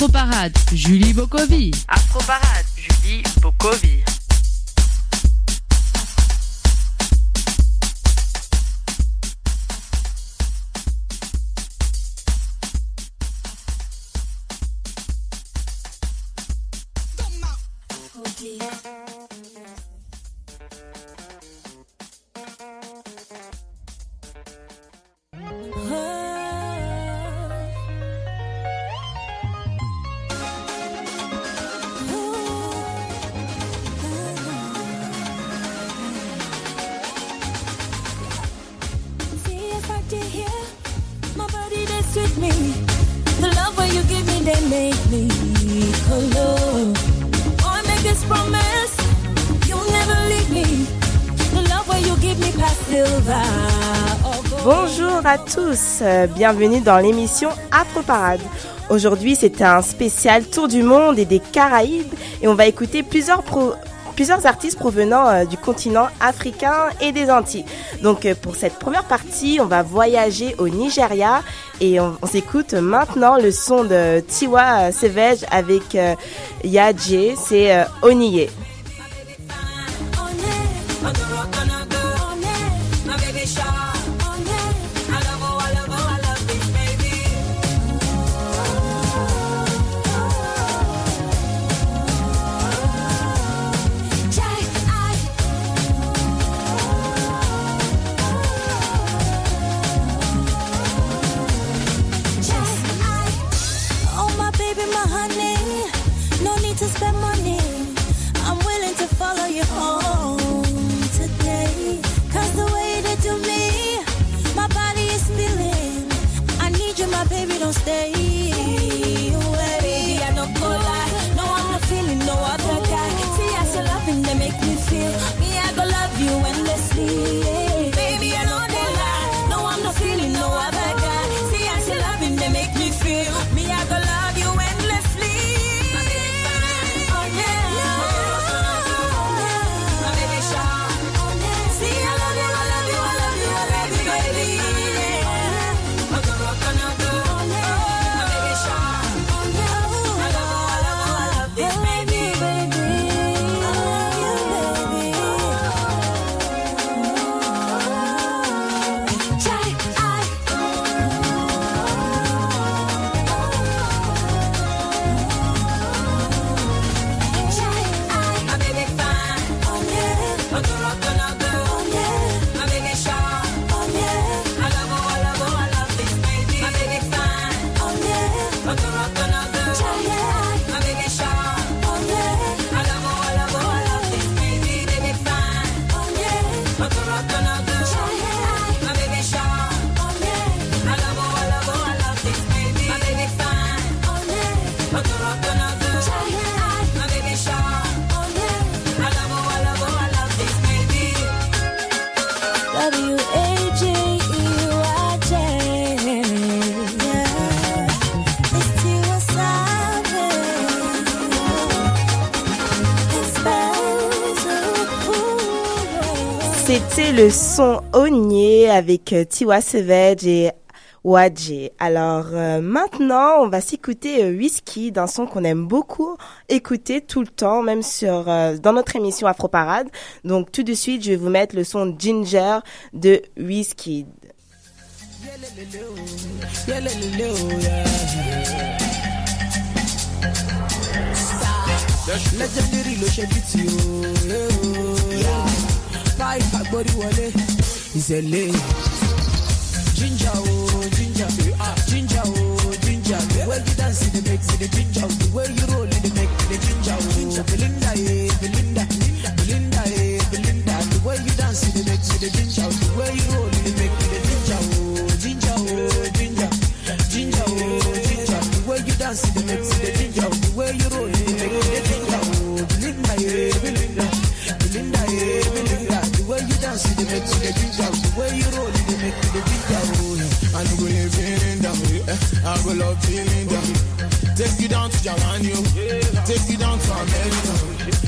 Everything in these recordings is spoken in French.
Afroparade, Julie Bokovi. Afroparade, Julie Bokovi. Euh, bienvenue dans l'émission Afro Parade. Aujourd'hui, c'est un spécial tour du monde et des Caraïbes et on va écouter plusieurs plusieurs artistes provenant euh, du continent africain et des Antilles. Donc euh, pour cette première partie, on va voyager au Nigeria et on, s'écoute maintenant le son de Tiwa Savage avec Yadje, c'est Oniye. spend money. I'm willing to follow you home. C'était le son Onier avec euh, Tiwa Savage et Wadje. Alors euh, maintenant, on va s'écouter euh, Whisky d'un son qu'on aime beaucoup écouter tout le temps, même sur dans notre émission Afro Parade. Donc tout de suite, je vais vous mettre le son Ginger de Whisky. Five agbori wọlé ìṣẹ̀lẹ̀. ginger o oh, ginger ah ginger o oh, ginger the way you dance dey make the ginger the way you roll dey make the ginger o oh. belinda ye belinda belinda ye belinda. The way you dance dey make the ginger the way you roll dey make the ginger o ginger o ginger ginger o ginger. The way you dance dey make the ginger the way you roll dey make the ginger o belinda ye see the make. The way you roll it. Oh, I feeling down. I go love feeling down. Take you down to Japan, yo. Take you down to America.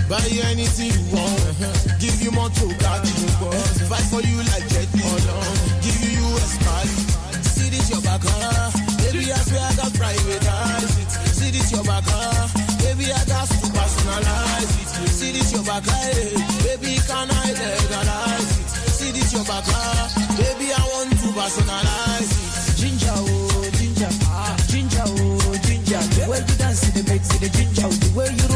Buy you anything you want. Give you more to catch you. Fight for you like Jet Give you US money. See this your back, huh? Baby, I swear I got private eyes. See this your back, huh? Baby, I got to personalize it. See this your back, hey. Baby, can I legalize no baka. Baby, I want to personalize it. Ginger, oh, ginger, ah, ginger, oh, ginger. The way you dance, it makes it a ginger. The way you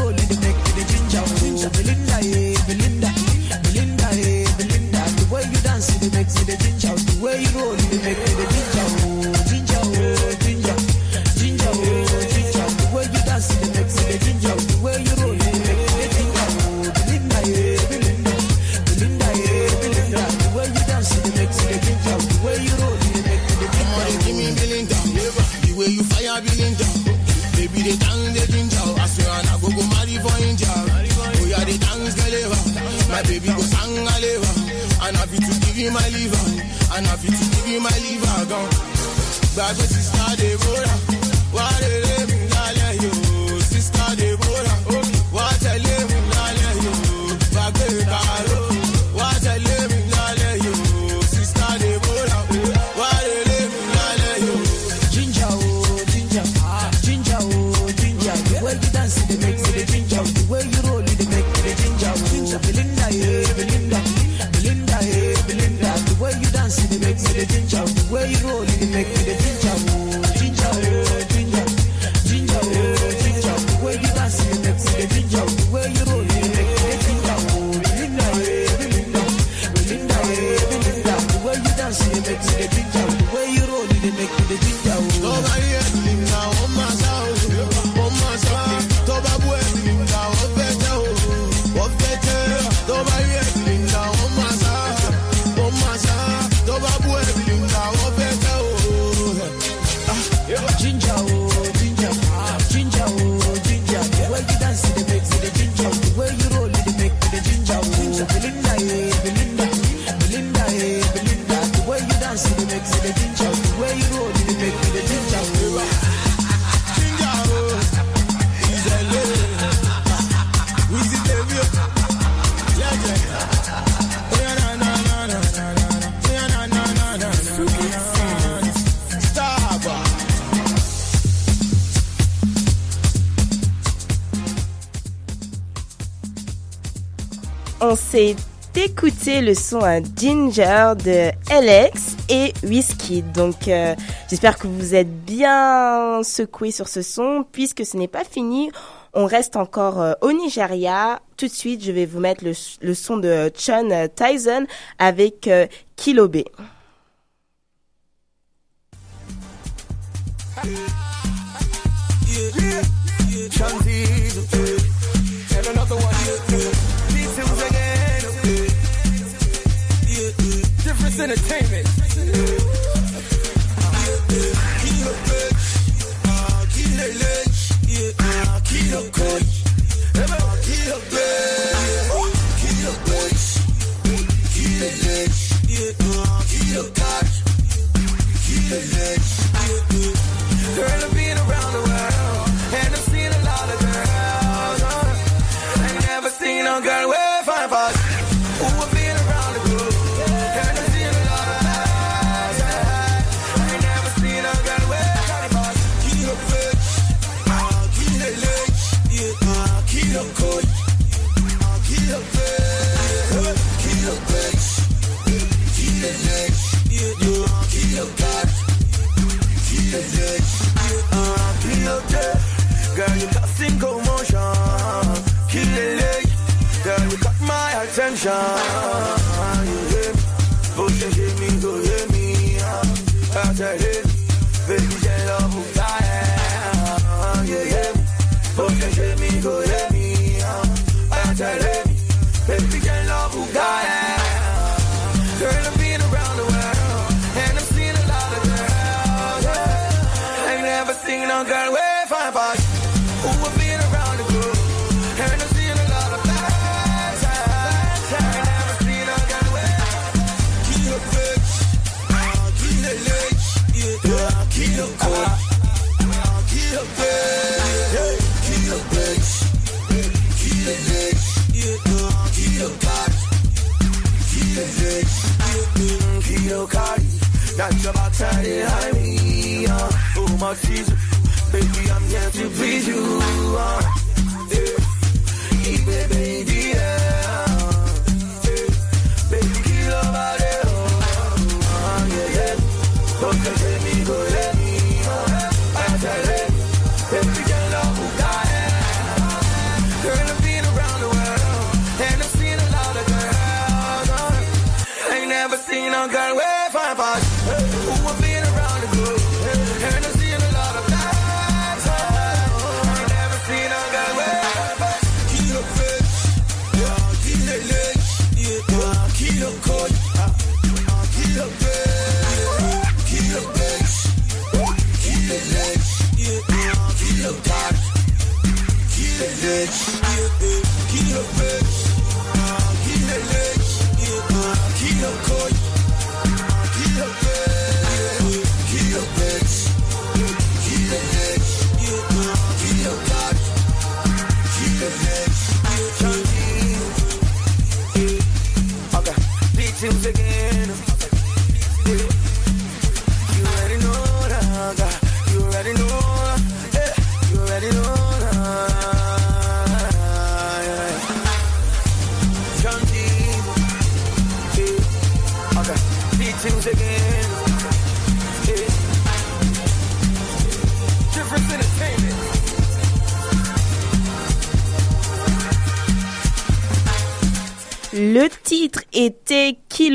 s'est écouté le son à Ginger de Alex et Whiskey. Donc euh, j'espère que vous êtes bien secoués sur ce son puisque ce n'est pas fini. On reste encore euh, au Nigeria. Tout de suite, je vais vous mettre le, son de Chun Tyson avec euh, Entertainment. shine. You hear me? Go hear me. I'm, I'm baby. confuse. Baby, I'm here to please you.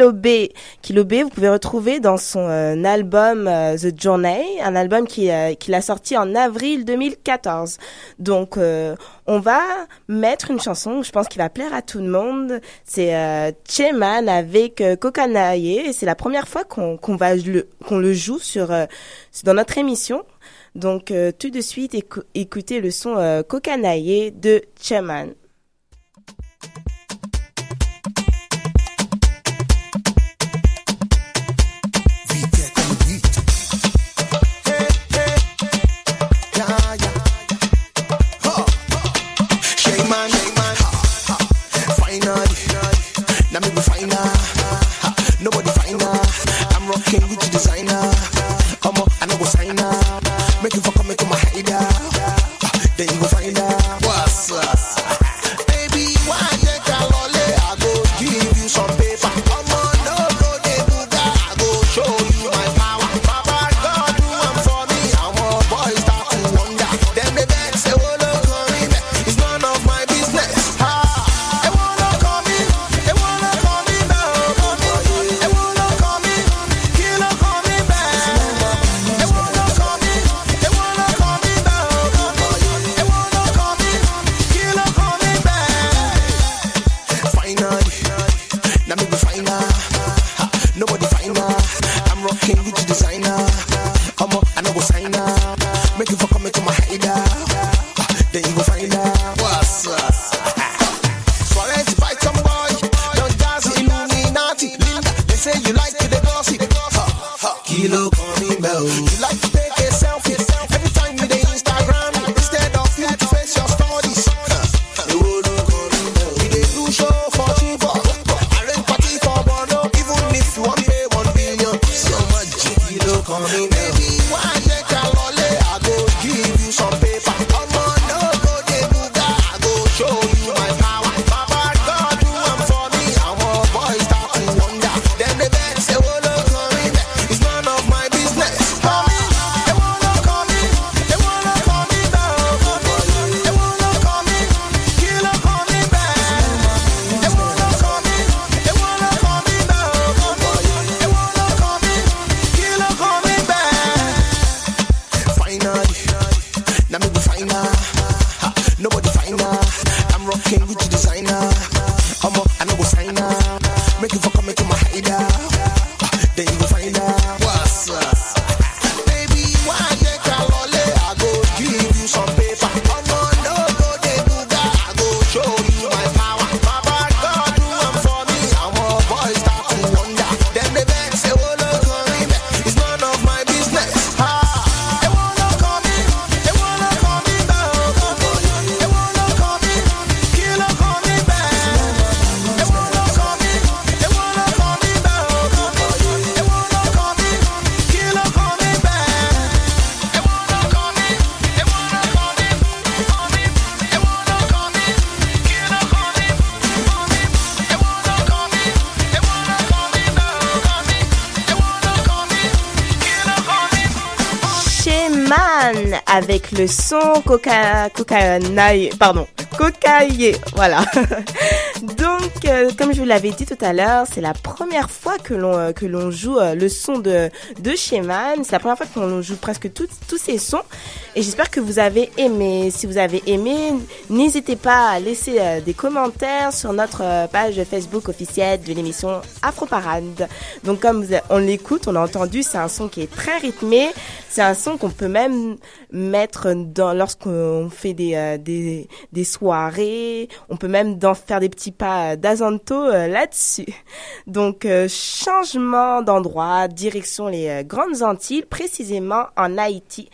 Kilo B. Kilo B, vous pouvez retrouver dans son euh, album euh, The Journey, un album euh, qu'il euh, qui a sorti en avril 2014. Donc, euh, on va mettre une chanson je pense qu'il va plaire à tout le monde. C'est euh, Cheman avec Kokanaye. Et c'est la première fois qu'on qu va le, qu'on le joue sur, dans notre émission. Donc, tout de suite, écoutez le son Kokanaye de Cheman. Avec le son Coca, Coca, pardon, Cocaillé, voilà. Donc, euh, comme je vous l'avais dit tout à l'heure, c'est la première fois que l'on euh, que l'on joue euh, le son de de Man. C'est la première fois que l'on joue presque tous tous ces sons. Et j'espère que vous avez aimé. Si vous avez aimé, n'hésitez pas à laisser des commentaires sur notre page Facebook officielle de l'émission Afro Parade. Donc, comme on l'écoute, on a entendu, c'est un son qui est très rythmé. C'est un son qu'on peut même mettre dans lorsqu'on fait des, des des soirées. On peut même dans, faire des petits pas d'Azanto euh, là-dessus. Donc, euh, changement d'endroit, direction les euh, Grandes Antilles, précisément en Haïti,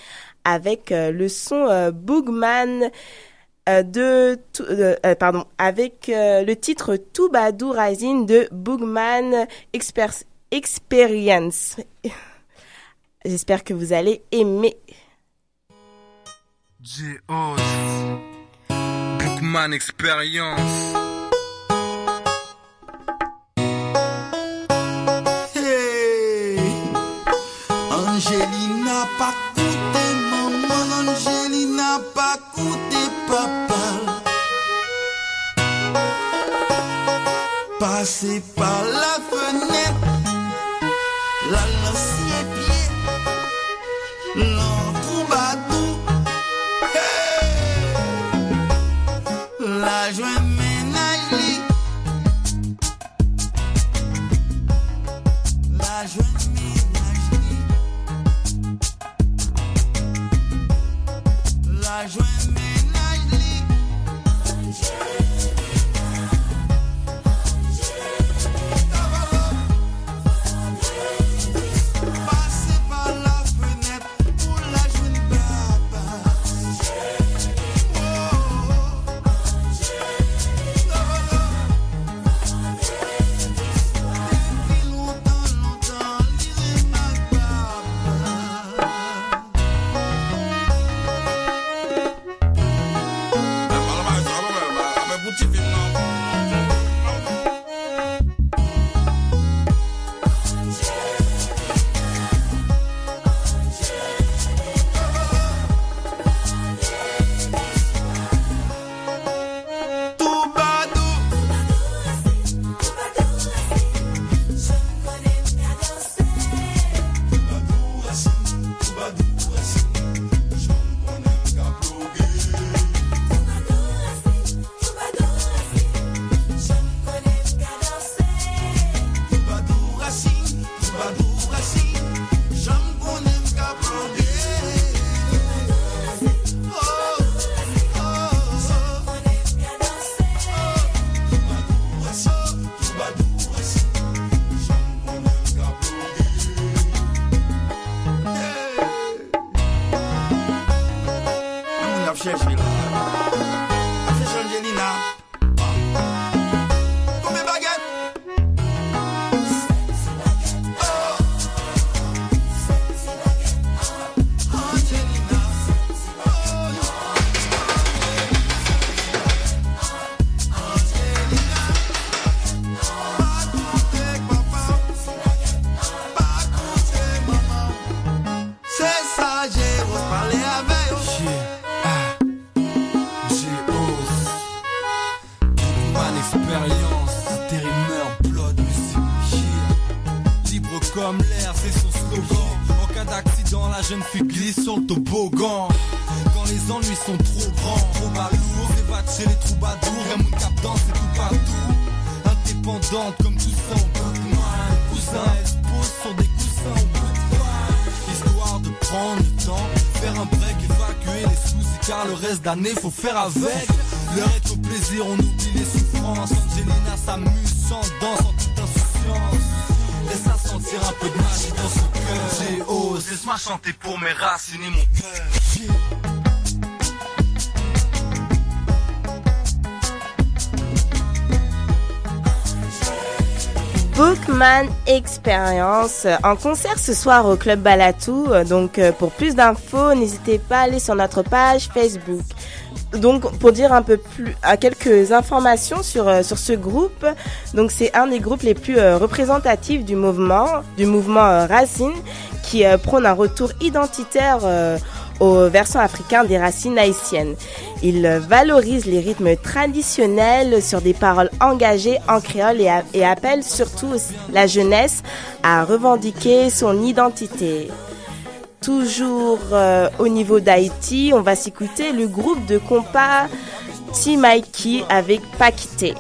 avec le son Boogman de, pardon avec le titre Toubadou Rising de Boogman Experience. J'espère que vous allez aimer. Man expérience. Hey, Angelina pas coûté maman, Angelina pas coûté papa. Passez par la fenêtre, la l'ancien pied, l'entour Experience en concert ce soir au Club Balatou. Donc euh, pour plus d'infos, n'hésitez pas à aller sur notre page Facebook donc pour dire un peu plus à quelques informations sur euh, sur ce groupe donc c'est un des groupes les plus euh, représentatifs du mouvement du mouvement euh, Racine qui prône un retour identitaire aux versants africains des racines haïtiennes. Il valorise les rythmes traditionnels sur des paroles engagées en créole et, appelle surtout la jeunesse à revendiquer son identité. Toujours euh, au niveau d'Haïti, on va s'écouter le groupe de compas T-Mikey avec Paquité.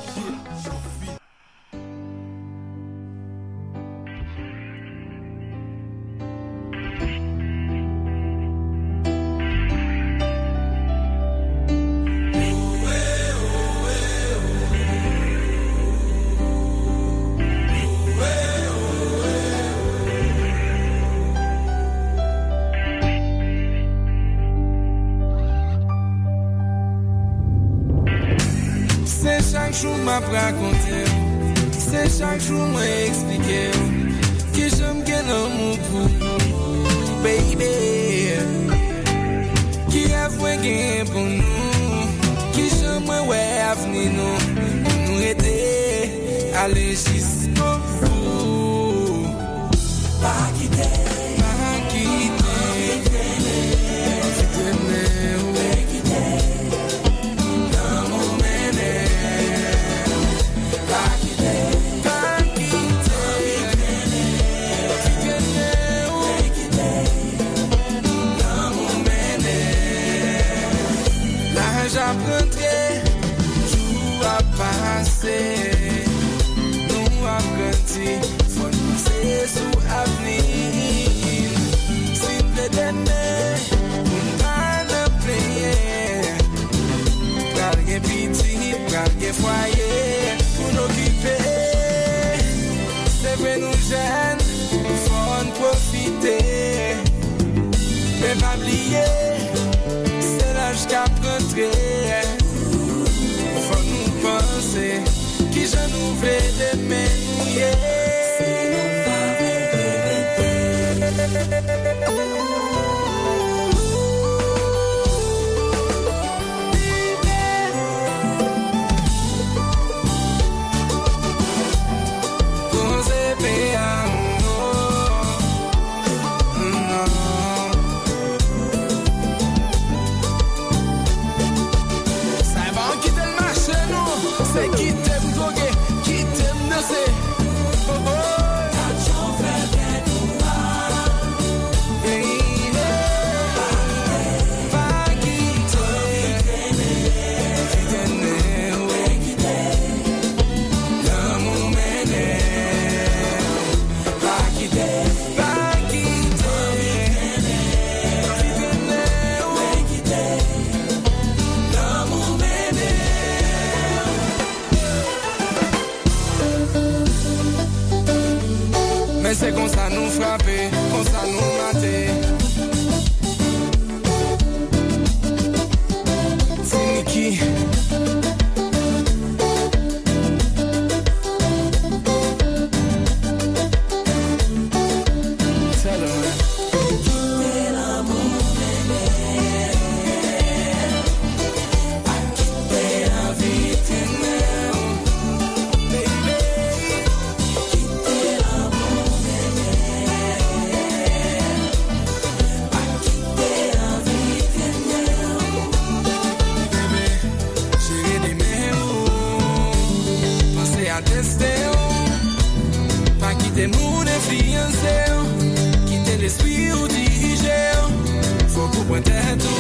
Mwen tetou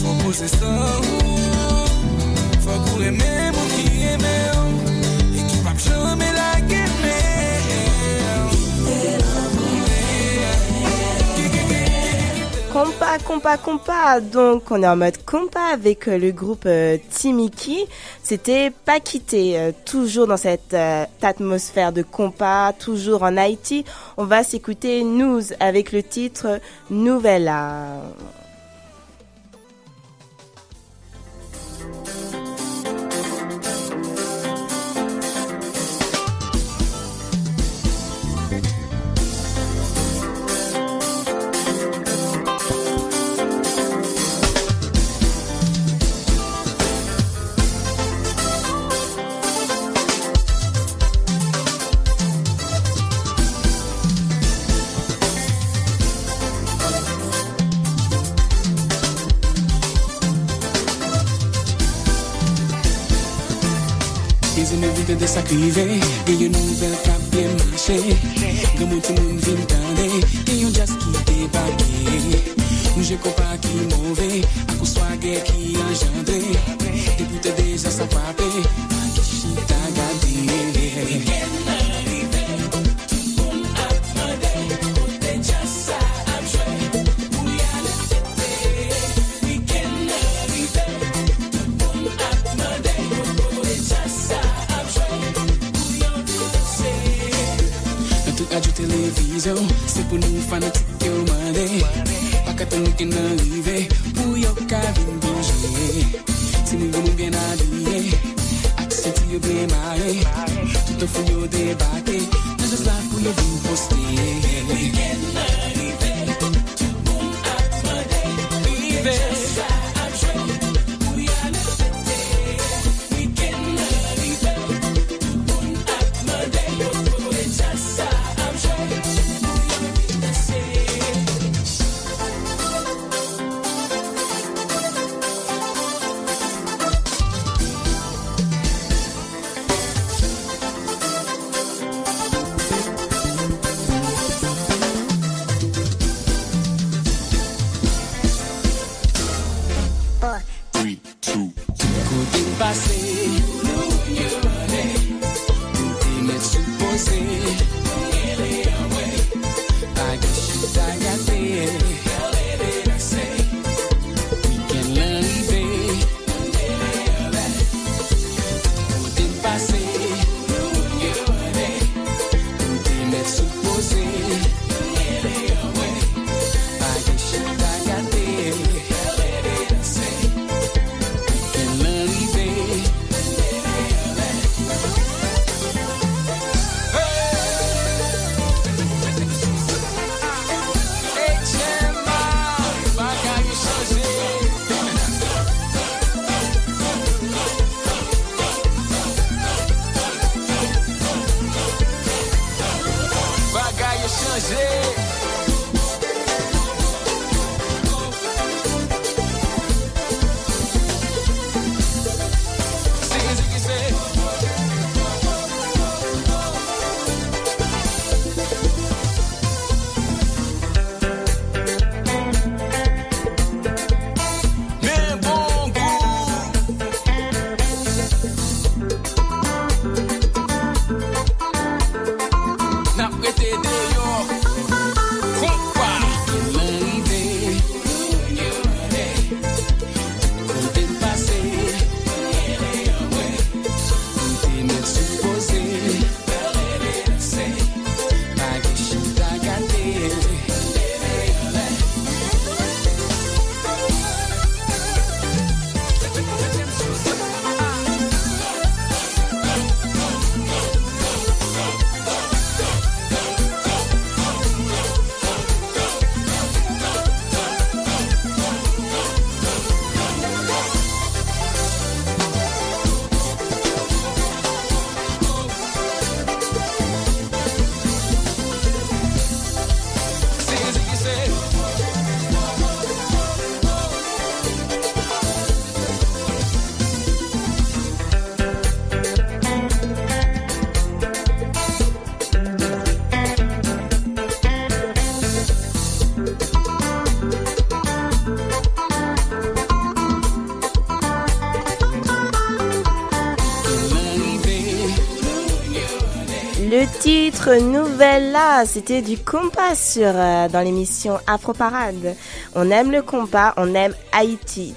Fok pose sa ou Fok ou eme moun ki eme ou. Compa, compa, compa. Donc, on est en mode compa avec euh, le groupe euh, Timiki. C'était pas quitté. euh, toujours dans cette atmosphère de compa, toujours en Haïti. On va s'écouter News avec le titre Nouvella. de sakrive Gen yon nouvel kap gen manche Gen moun tou moun vin tande Gen yon jazz ki debake Nou je kompa ki mouve Akou swage ki anjandre Depoute deja sa pape yo Se pou nou fanatik yo mande Pakatonik en arrive Pou yo ka vin bonje Se nou yon bien adye Aksent yo bien mare. Tout ou fou yo debate Nan jes la pou yo vin poste. Nouvelle là, c'était du compas sur euh, dans l'émission Afro Parade. On aime le compas, on aime Haïti.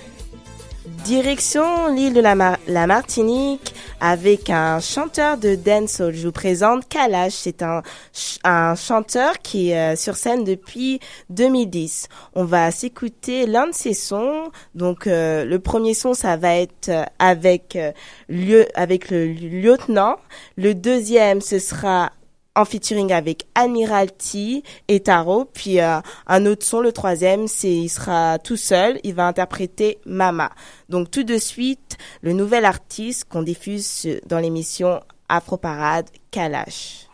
Direction l'île de la, Mar- la Martinique avec un chanteur de dancehall. Je vous présente Kalash. C'est un chanteur qui est euh, sur scène depuis 2010. On va s'écouter l'un de ses sons. Donc euh, le premier son, ça va être euh, avec euh, lieu avec le lieutenant. Le deuxième, ce sera en featuring avec Admiralty et Taro. Puis euh, un autre son, le troisième, c'est il sera tout seul. Il va interpréter Mama. Donc tout de suite, le nouvel artiste qu'on diffuse dans l'émission Afro Parade, Kalash.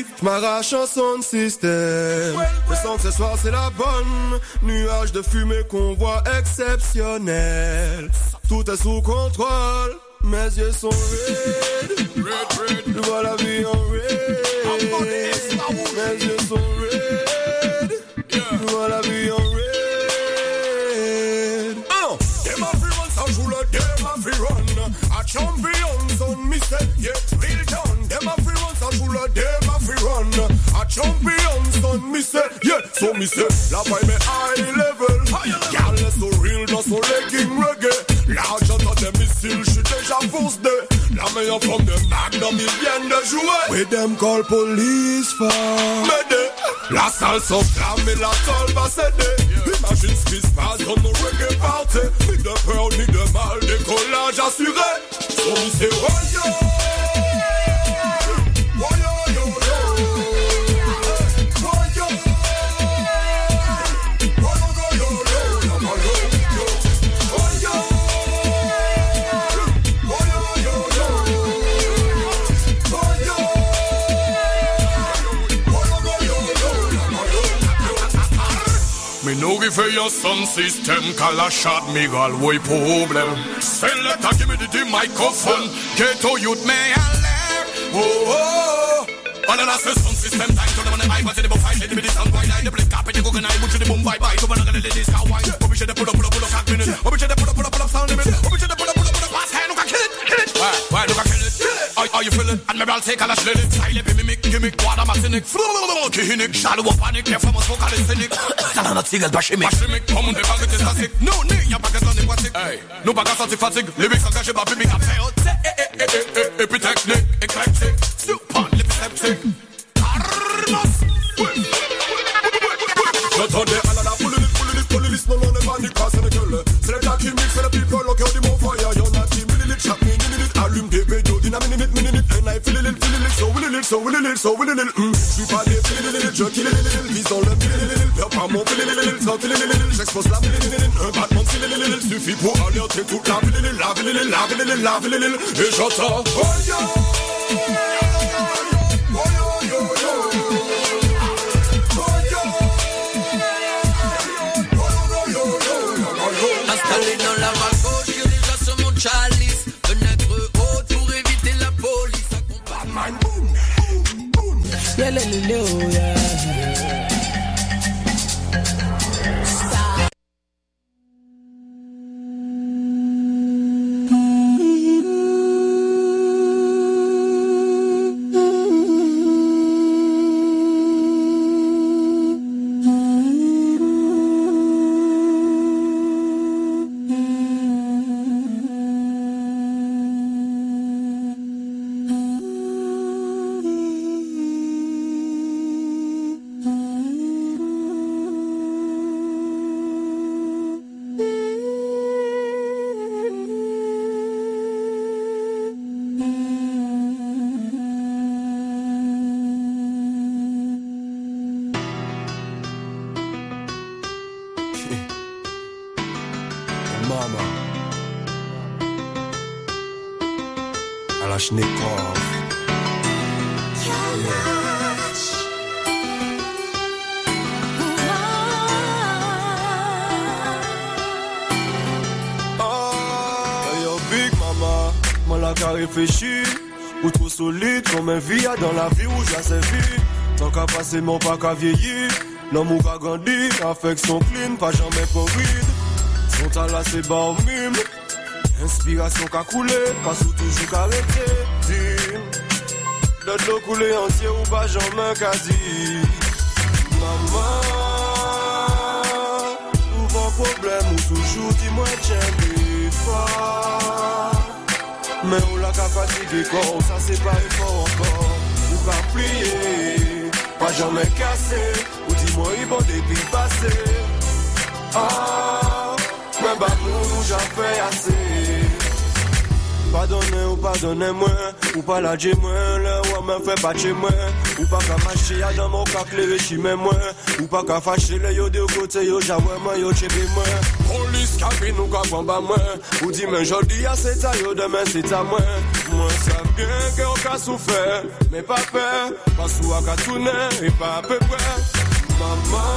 Yeah, oh. J'm'arrache en son système. Le son ce soir c'est la bonne. Nuage de fumée qu'on voit exceptionnel. Tout est sous contrôle. Mes yeux sont red. Je vois la vie en red. Mes yeux sont red. Je vois la vie en red. Oh, run, ça joue le them a run. Champion yeah, champion son me say, yeah, so me say, la vibe me high level. Girl, est so real dans son legging reggae. L'argent dans des missiles, j'suis déjà de. La meilleure forme de magnum, ils viennent de jouer. We them call police for. M'aider. La salle s'enflamme et la salle va céder. Imagine ce qui se passe dans nos reggae party. Ni de peur, ni de mal, décollage assuré. So me say, oh yo. Me no give you some system Call a shot me galway problem. Selecta give me the, the microphone. Ghetto youth me alert Oh oh And then I say sound system time to the money I want to the book fight Let me the sound wine I the play carpet the coconut Put to the boom bye bye. To one of the ladies car wine Obi should pull up pull up pull up cock minute. Obi should pull up pull up pull up sound limit Obi should pull up pull up pull up pass hand Look I kill it kill it. Why? Why? Look I kill it are, are you feeling? Admiral take a lash lily. Style be mimic, gimmick, water matinic. Kihinic, shadow of panic, yeah, from a vocal is cynic. Salana tigel, bashimic. Bashimic, common the bag is classic. No, no, your packets on the plastic. Hey, no bagas on the fatigue. Lyrics on gashi, baby, make a fail. Epitechnic, eclectic, super, lipseptic. so willy little, so willy little, mm. Je suis pas des willy little, je kill little little, visant le willy little, perds pas mon willy little, sans willy little, j'expose la willy little, un battement de willy little, suffit pour alerter toute la willy little, la willy little, la willy little, la willy little, et j'entends, oh yo! let me know. Dans la vie où j'ai servi. Tant qu'à passer mon pas qu'à vieillir. L'homme ou qu'à grandir, affection clean, pas jamais corride. Son talent c'est au mime. Inspiration qu'a coulé, pas sous toujours qu'à arrêter. Dim, de l'eau coulée entier ou pas jamais qu'à dire. Maman, souvent problème ou toujours dis-moi des fois. Mais on l'a fatiguer corps, ça c'est pas effort encore. Plier, pas jamais cassé. Ou dis-moi il va depuis passé. Ah, mais bah nous j'en fais assez. Pardonnez ou pardonnez-moi, ou pas la j'ai moi, le me fait pas ou pas qu'à marcher à dans mon cas clairé chez moi, ou pas qu'à fâcher les yo de côté yo j'avoue moi yo chez moi. Police cabine ou qu'à combat moi, ou dis mais jodi à c'est à yo demain c'est à moi. Moi ça bien que on qu'a souffert, mais pas peur, pas sous à tourner et pas à peu près. Maman,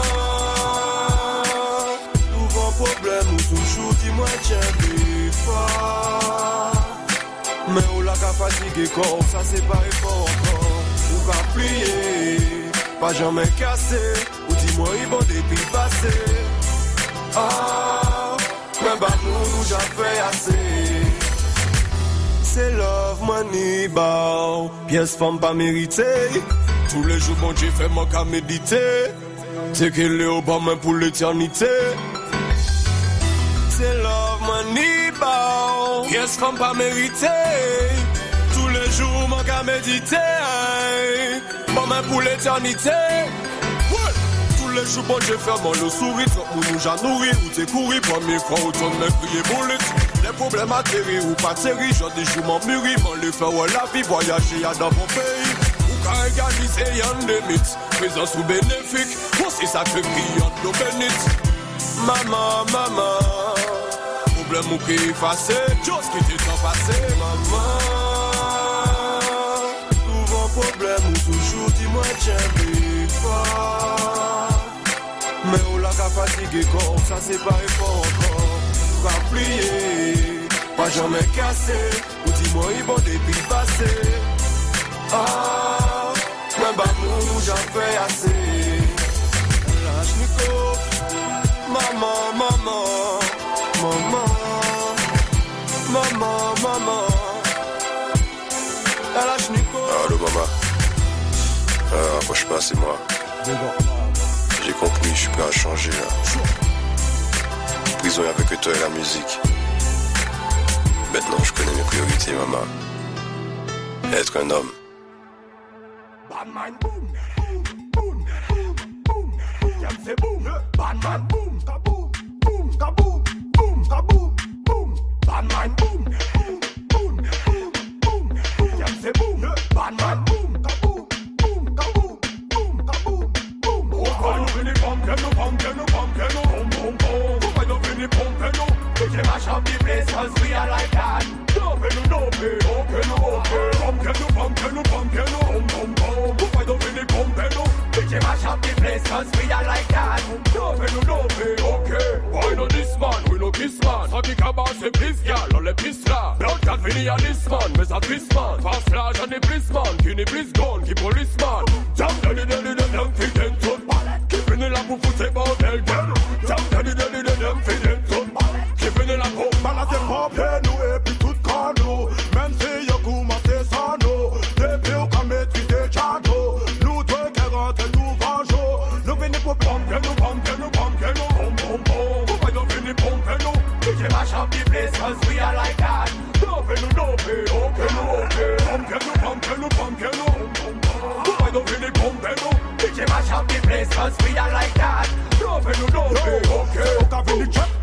souvent problème ou toujours dis-moi tiens plus fort. Mais on l'a qu'à fatiguer corps, ça c'est pas effort encore. Plier, pas jamais cassé. Ou dis-moi, il bon depuis passé. Ah, mais bah nous, nous j'ai fait assez. C'est love money, bow. Pièce femme pas méritée. Tous les jours, bon Dieu fait moi qu'à méditer. C'est qu'il est au bas main pour l'éternité. C'est love money, bow. Pièce femme pas méritée. Jours, mon qu'à méditer. Bon main pour l'éternité. Tous les jours, bon Dieu mon le souris. Trop mon nous j'ai nourri. Ou t'es couru, première fois, ou ton me crier boulette. Les problèmes atterris ou pas terri. J'en des jours, mon mûri. Mon le faire, la vie, voyager à dans mon pays. Ou qu'à égaliser, y'en limite. Présence ou bénéfique. Aussi ça fait criant nos bénites. Maman, maman. Problème ou qui effacé. Chose qui t'est en passé. Maman. Tiens plus fort. Mais on l'a fatiguer corps, ça c'est pas effort encore. Pas plier, pas jamais cassé. Ou dis-moi il bon depuis le passé. Ah, mais bah nous j'en fais assez. Lâche Nico, maman, maman, maman, maman, maman. Lâche Nico. Allô maman. Euh, approche pas, c'est moi. J'ai compris, je suis prêt à changer. Prison, que toi et la musique. Maintenant, je connais mes priorités, maman. Être un homme. DJ mash up the place cause we are like that. Open and open, open and open. Pump can you, pump can you, pump can you. Go find the really pump and. DJ mash up the place cause we are like that. Open and open, okay. Why not this man, we no kiss man. So the cabas say please gal, all the piss la. Blood that we need a this man, miss a twist man. Fast flash and the police man, kidney please gone, keep police man. Jump, daddy, daddy, daddy, them feet and toot. Keep in the lap, we put a bottle, girl. Jump, daddy, daddy, daddy, them feet Rappelez nous et puis tout canot Même si y'a commencé sans nous Depuis on a maîtrisé Tchado Nous deux qui rentrent tout vengeux Nous venons pour pomper nous, pomper nous, pomper nous Boum boum boum Vous voyez nous venir pomper nous DJ mash up the place cause we are like that. No, Dove nous, dove, ok nous, ok Pomper nous, pomper nous, pomper nous Vous voyez nous venir pomper nous DJ mash up the place we are like that. Dove nous, dove, ok Ok, ok, ok, ok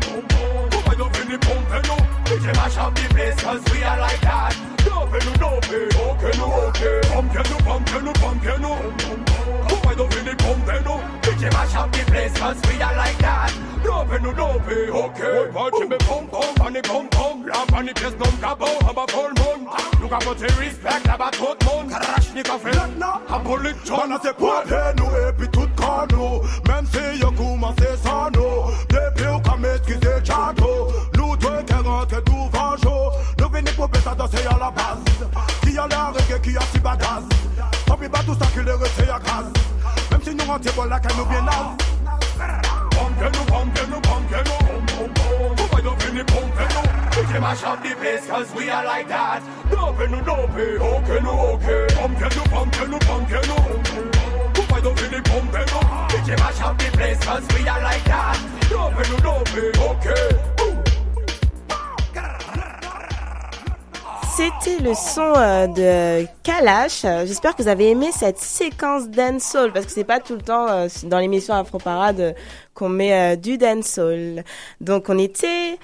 up in the pump, you know. We can mash up the place cause we are like that. Dove, no dopey, okay, no, okay. Pump, you know, pump, you up, pump, you know. Up in the pump, you know. We can mash up the place cause we are like that. Dove, no dopey, okay. One party me pump, pump, and the pump, pump. Lamp and the place, numb, cabo, have a full moon. Look at what the respect, I'm a tot moon. Crash, nigga, fell. A bullet, John, as a poor, no, happy con nous Même si yo commencé sans nous Depuis on can maîtriser Chato Nous deux qui rentrent tout vengeau Nous venons pour ça danser à la base Qui a l'air reggae, qui a si badass On peut pas tout ça qui le retient à grâce Même si nous rentrons bon là qu'elle nous bien naze Pumpkin, no pumpkin, no pumpkin, no boom, boom, boom. Oh, why you feel pumpkin, no? We can mash up the place cause we are like that. Dope no dope, okay no okay. Pump no pump no pump no don't really pump it up. DJ mash up the place, cause we are like that. Love it, love it, okay. C'était le son euh, de Kalash. J'espère que vous avez aimé cette séquence dancehall parce que c'est pas tout le temps euh, dans l'émission Afro Parade qu'on met euh, du dancehall. Donc on était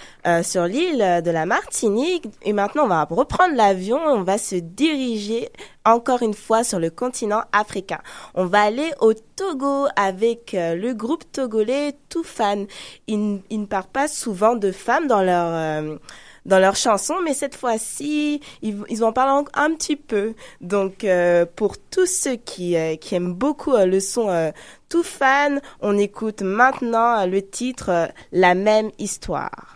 sur l'île de la Martinique et maintenant on va reprendre l'avion on va se diriger encore une fois sur le continent africain. On va aller au Togo avec le groupe togolais Toufan. Ils, ils ne parlent pas souvent de femmes dans leur dans leurs chansons, mais cette fois-ci, ils, en parlent un, petit peu. Donc, euh, pour tous ceux qui, euh, aiment beaucoup euh, le son tout fan, on écoute maintenant le titre La même histoire.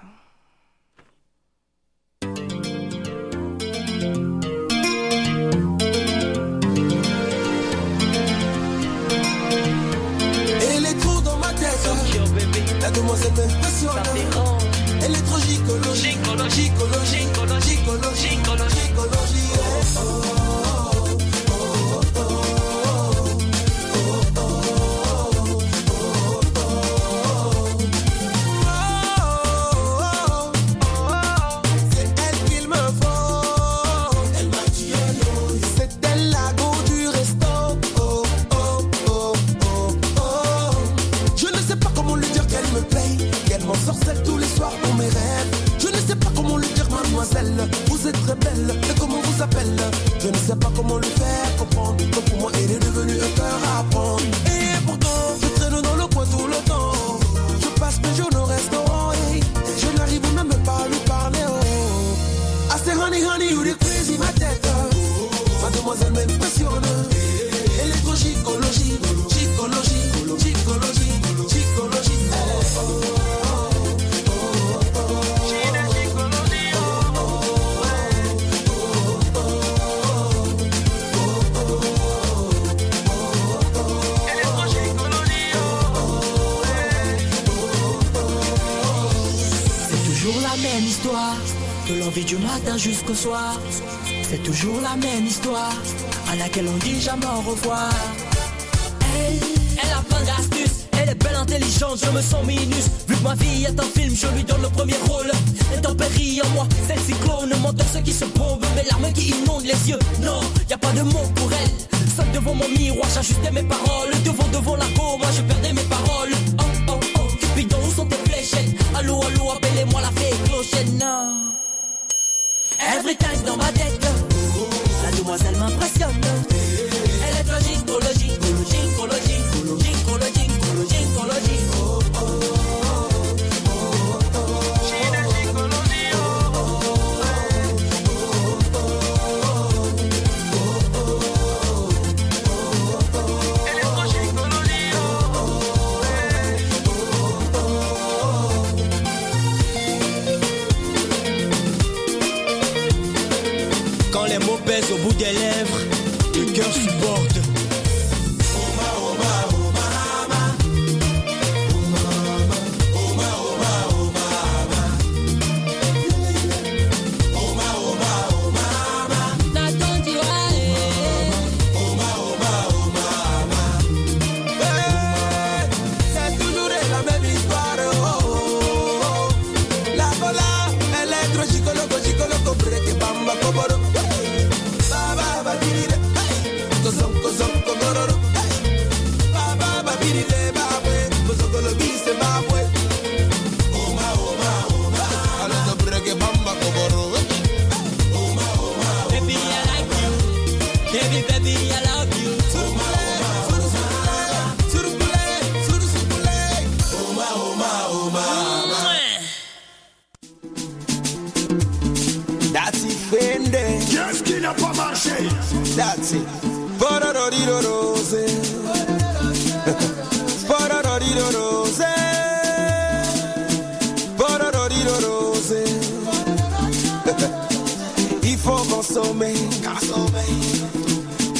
Dans ma tête. La demoiselle シンコロシンコロシンコロシ vous êtes très belle, et comment vous appelle? Je ne sais pas comment lui faire comprendre que pour moi elle est devenue un cœur à de l'envie du matin jusqu'au soir. C'est toujours la même histoire, à laquelle on dit jamais au revoir. Elle, elle a plein d'astuces, elle est belle, intelligente, je me sens minus. Vu que ma vie est un film, je lui donne le premier rôle. Intempérie en moi, c'est le cyclone, menteur ceux qui se bombent, mes larmes qui inondent les yeux. Non, y a pas de mots pour elle. Seul devant mon miroir, j'ajustais mes paroles. Devant, devant la go, moi je perdais mes paroles. Oh, oh, oh, Cupidon, où sont tes fléchettes? Allô, allô, appelez-moi la fée clochette, non. Everything dans ma tête. La demoiselle m'impressionne. Rose. Rose. Rose. Il faut consommer.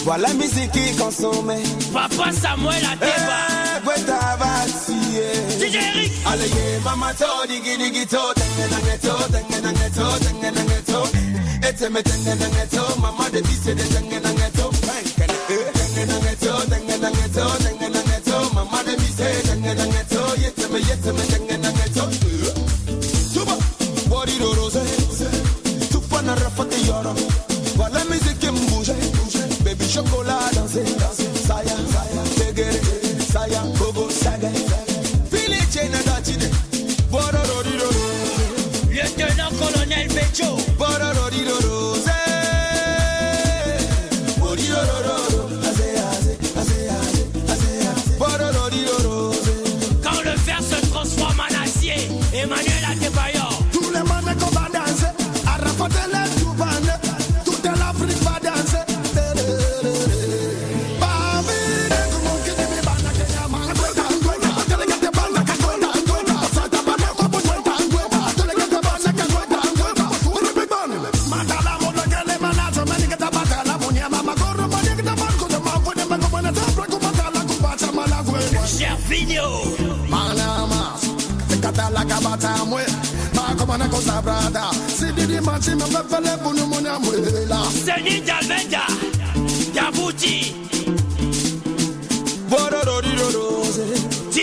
Voilà la musique qui consomme. Papa Samuel Ateba. Eh. DJ Eric. Allez, yeah, mama to, digi digi to, to, to, ngete me tenge na ngeto oh, mama de dice de tenge na ngeto oh, eh, tenge na ngeto oh, tenge na ngeto tenge na ngeto mama de dice eh, tenge na ngeto yete me yete me tenge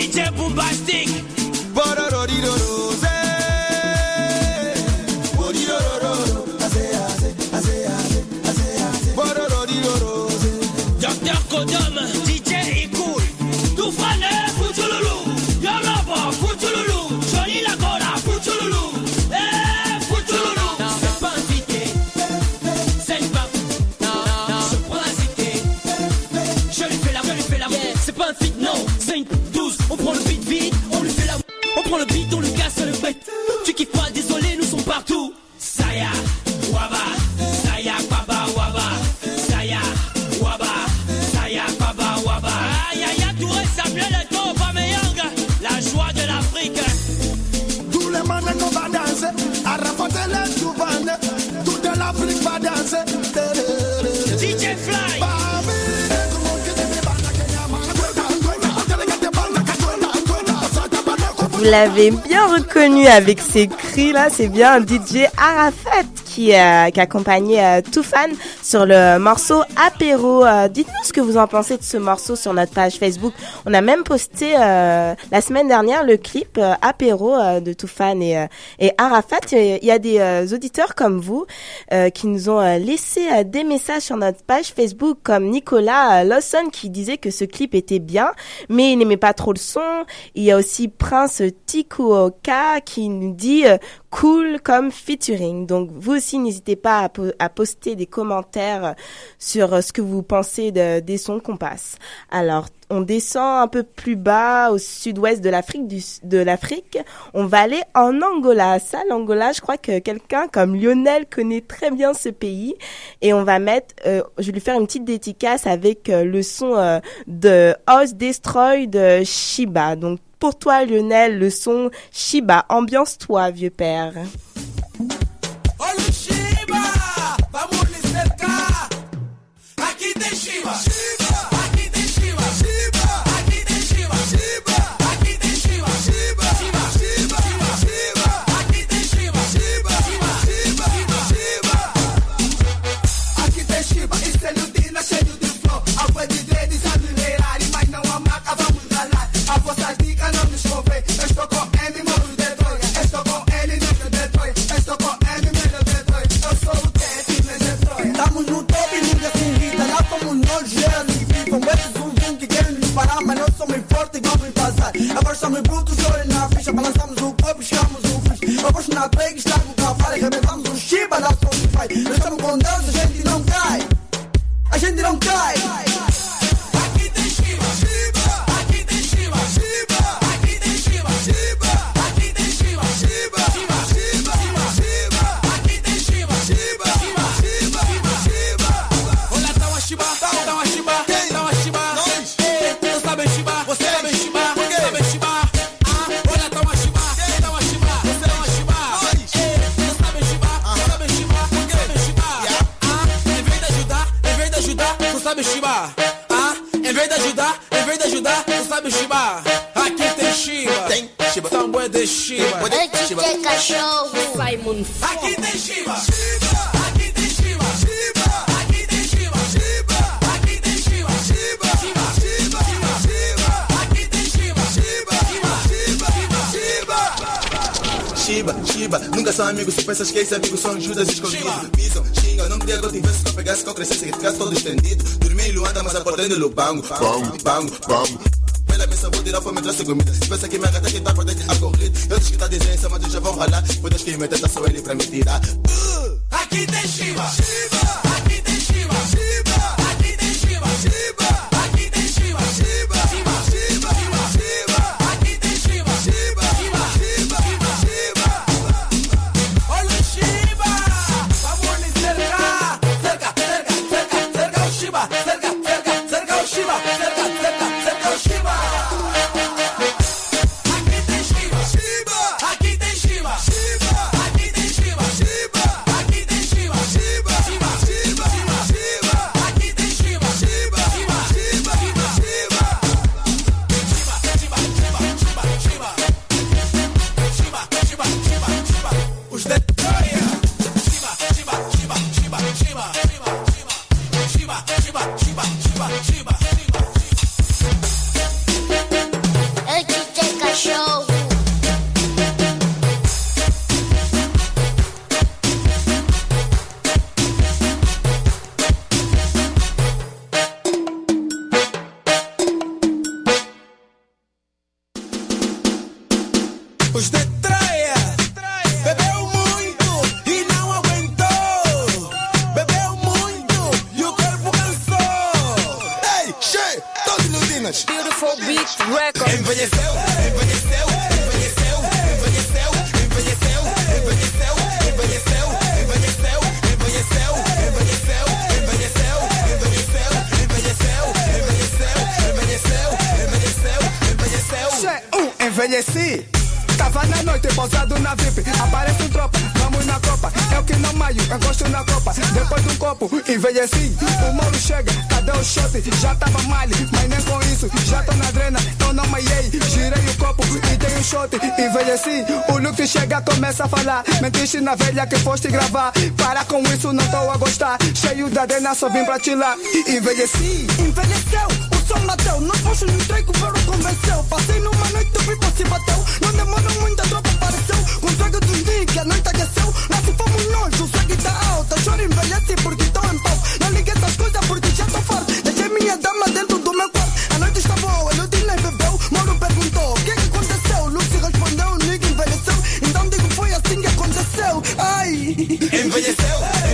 DJ Bombastic. L'avez bien reconnu avec ces cris là, c'est bien DJ Arafat qui, euh, qui accompagnait euh, Toufan sur le morceau Apéro. Euh, Dites-nous ce que vous en pensez de ce morceau sur notre page Facebook. On a même posté euh, la semaine dernière le clip euh, Apéro euh, de Toufan et, euh, et Arafat. Il y a des euh, auditeurs comme vous euh, qui nous ont laissé des messages sur notre page Facebook comme Nicolas Lawson qui disait que ce clip était bien, mais il n'aimait pas trop le son. Il y a aussi Prince Tikuoka qui nous dit cool comme featuring. Donc vous aussi n'hésitez pas à, po- à poster des commentaires sur euh, ce que vous pensez de- des sons qu'on passe. Alors on descend un peu plus bas au sud-ouest de l'Afrique. On va aller en Angola. Ça, l'Angola, je crois que quelqu'un comme Lionel connaît très bien ce pays. Et on va mettre, euh, je vais lui faire une petite dédicace avec euh, le son de House Destroy de Shiba. Donc pour toi, Lionel, le son Shiba. Ambiance-toi, vieux père. Somos brutos, olho na ficha. Balançamos o corpo, buscamos o. Eu gosto na drag, estrago o cavalo. Arrebentamos o Shiba da Spotify. Nós estamos com Deus, a gente não cai. A gente não cai. Tu chibar? Aqui tem chiba. Tem chiba. Sambo é de chiba. Antes de ter cachorro. Simon Aqui tem chiba. Aqui tem chiba. Aqui tem chiba. Aqui tem chiba. Chiba. Chiba. Chiba. Aqui tem chiba. Chiba. Chiba. Shiba, Shiba, nunca são amigos, se pensas que esses amigos são Judas escondidos. Pisam, xingam, não queria que eu tivesse que eu pegasse, que eu crescesse e ficasse todo estendido. Dormi em Luanda, mas acordei no Lubango. Bango, bango, bango la baisse à voter, la me mettre comida se commettre. C'est pas ça qui m'arrête, qui t'a peut-être que tá dizendo, essa madre já vão ralar. Podes que me a só ele pra me tirar. Aqui tem Shiva! Shiva! Envelheci. Tava na noite, pousado na VIP. Aparece um tropa, vamos na copa. Eu que não maio, eu gosto na copa. Depois de um copo, envelheci. O moro chega, cadê o shot? Já tava mal, mas nem com isso. Já tô na drena, eu não maiei. Girei o copo e dei um shot. Envelheci. O Luke chega, começa a falar. Mentiste na velha que foste gravar. Para com isso, não tô a gostar. Cheio da drena, só vim pra te lá. Envelheci. Envelheceu, o som bateu. Não posso no treco, pero convenceu. Passei numa noite, o pipo se bateu. Não demorou muito, a tropa apareceu. Com trago dos dias a noite aqueceu. Lá se fomos nós, o sangue tá alta. Choro envelhece porque tô em pau. Não liguei essas coisas porque já tô farto. Deixei minha dama dentro do meu quarto. A noite está boa, noite nem bebeu. Moro perguntou: o que que aconteceu? Lucy respondeu: nigga envelheceu. Então digo: foi assim que aconteceu. Ai. Envelheceu,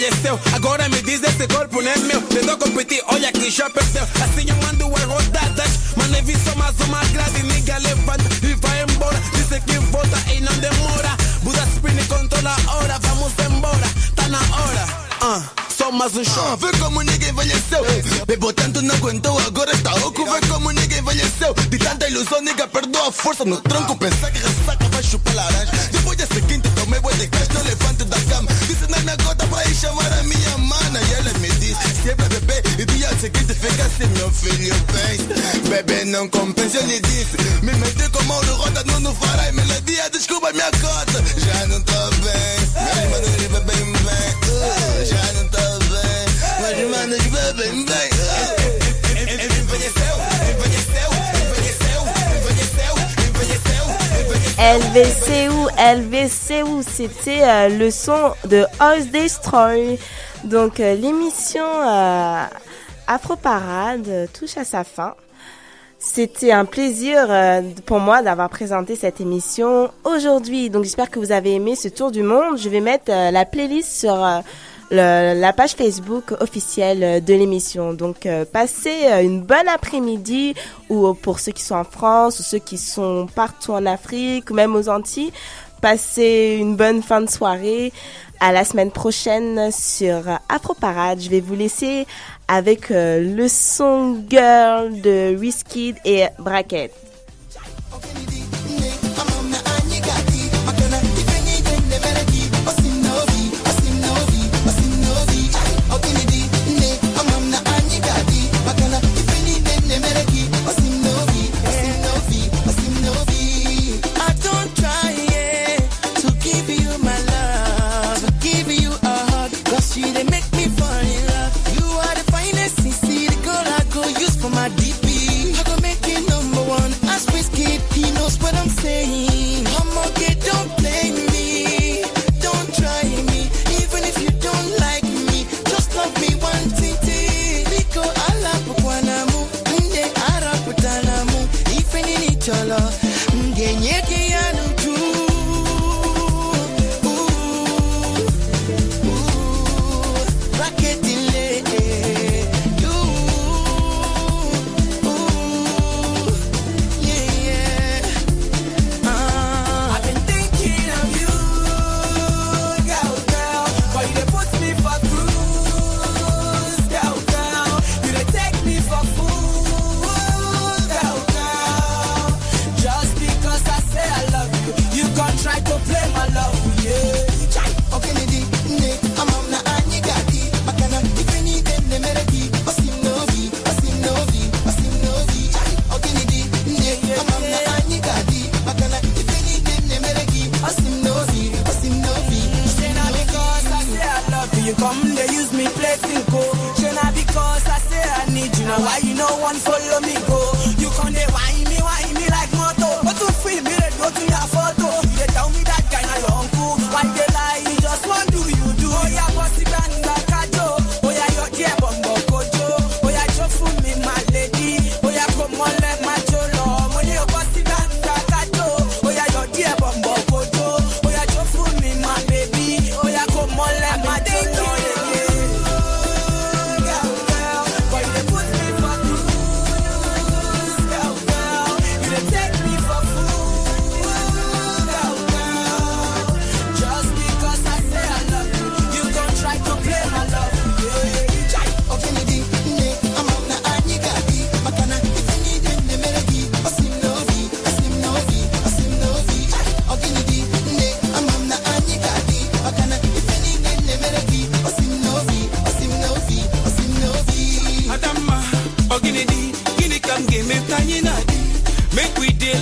envelheceu. Agora me diz esse corpo não é meu. Tentou competir, olha que já perdeu. Assim eu mando as rodadas. Mano, vi só mais uma grade, nigga, levanta e vai embora. Disse que volta e não demora. Buda spin controla a hora, vamos embora. Tá na hora. Ah, só mais um show. Ah, vê como ninguém envelheceu. Bebo tanto, não aguentou, agora está oco. Vê como ninguém envelheceu. De tanta ilusão, nigga, perdeu a força no tronco. Pensar que ressaca vai chupar laranja. Depois da seguinte, tomei boi de gás, não levanto chamar a minha mana. E ela me disse, se é pra beber, e dia seguinte fica assim, meu filho, pensa. Bebê não compensa, eu lhe disse. Me meti com mão no roda, não no fará e melodia, desculpa minha cota. Já não tô bem, mas mano, ele bebem bem. Uh, já não tô bem, mas manos bebem bem. Envelheceu, LVCU, LVCU, c'était euh, le son de House Destroy. Donc euh, l'émission euh, Afro Parade touche à sa fin. C'était un plaisir euh, pour moi d'avoir présenté cette émission aujourd'hui. Donc j'espère que vous avez aimé ce tour du monde. Je vais mettre euh, la playlist sur euh, le, la page Facebook officielle de l'émission. Donc, euh, passez euh, une bonne après-midi ou pour ceux qui sont en France ou ceux qui sont partout en Afrique, ou même aux Antilles. Passez une bonne fin de soirée. À la semaine prochaine sur Afro Parade. Je vais vous laisser avec euh, le son Girl de Whiskey et Bracket.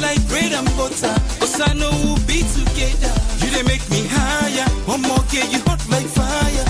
I bread and butter. Cause I know we'll be together. You they make me higher. One more get you hot like fire.